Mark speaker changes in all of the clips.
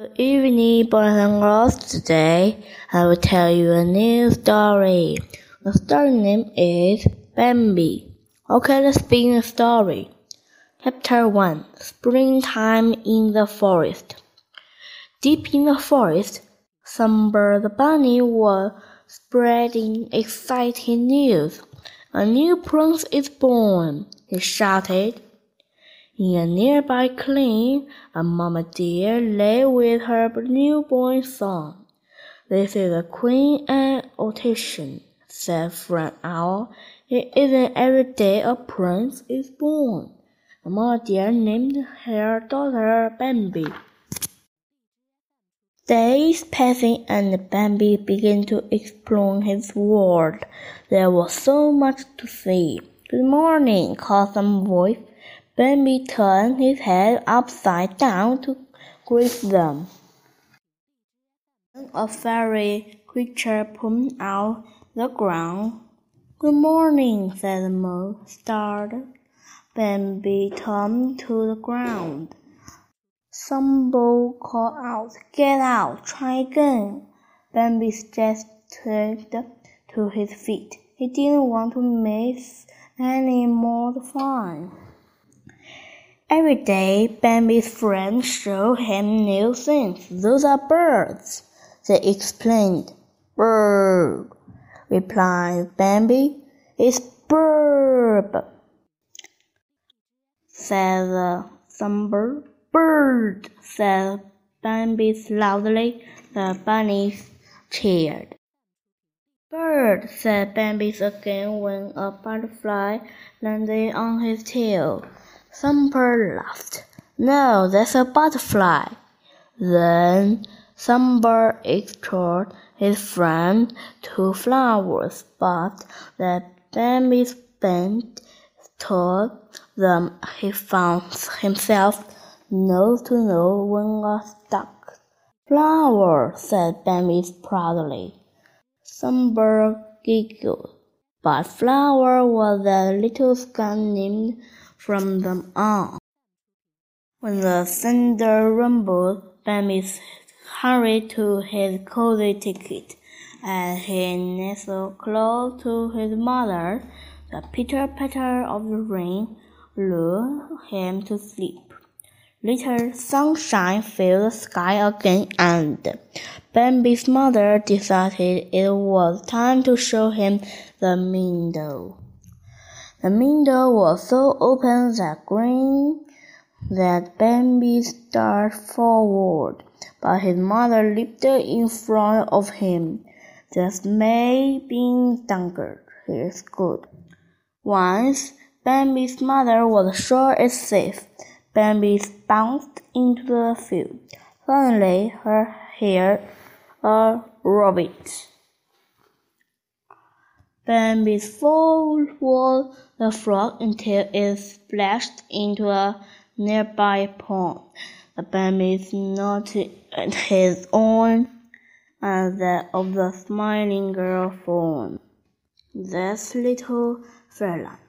Speaker 1: Good evening, boys and girls. Today, I will tell you a new story. The story name is Bambi. Okay, let's begin the story. Chapter 1 Springtime in the Forest. Deep in the forest, Thumper the bunny was spreading exciting news. A new prince is born, he shouted. In a nearby clean, a mama deer lay with her newborn son. This is a queen annotation, said Friend Owl. It isn't every day a prince is born. The mama deer named her daughter Bambi. Days passing and Bambi began to explore his world. There was so much to see. Good morning, called some voice. Bambi turned his head upside down to greet them. A fairy creature pulled out the ground. Good morning, said the mole, startled. Bambi turned to the ground. Thumper called out, Get out, try again. Bambi staggered to his feet. He didn't want to miss any more fun. Every day, Bambi's friends show him new things. Those are birds, they explained. Bird, replied Bambi. It's bird, said the Thumper. Bird, said Bambi loudly. The bunnies cheered. Bird, said Bambi again when a butterfly landed on his tail. Thumper laughed. No, that's a butterfly. Then Thumper explored his friend to flowers, but that Bambi's bent told them he found himself nose to nose when a stuck. Flower, said Bambi proudly. Thumper giggled, but Flower was a little skunk named from them on. When the thunder rumbled, Bambi hurried to his cozy ticket. As he nestled close to his mother, the pitter patter of the rain lulled him to sleep. Later, sunshine filled the sky again, and Bambi's mother decided it was time to show him the meadow. The window was so open that green that Bambi started forward, but his mother leaped in front of him. This may be done. Here's good. Once Bambi's mother was sure it's safe. Bambi bounced into the field. Suddenly, her hair a rabbit. Bambi's fall was the frog until it splashed into a nearby pond. The Bambi noted his own and that of the smiling girl form. This little fella,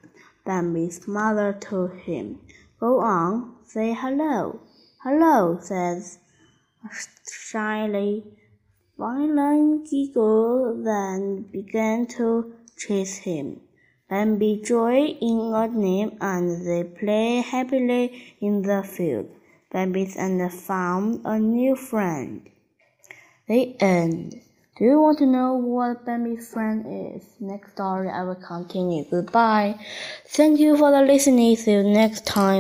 Speaker 1: Bambi's mother told him. Go on, say hello. Hello, says shyly. Faline giggled, then began to chase him. Bambi joined in a name and they play happily in the field. Bambi and found a new friend. The end. Do you want to know what Bambi's friend is? Next story I will continue. Goodbye. Thank you for the listening. See you next time.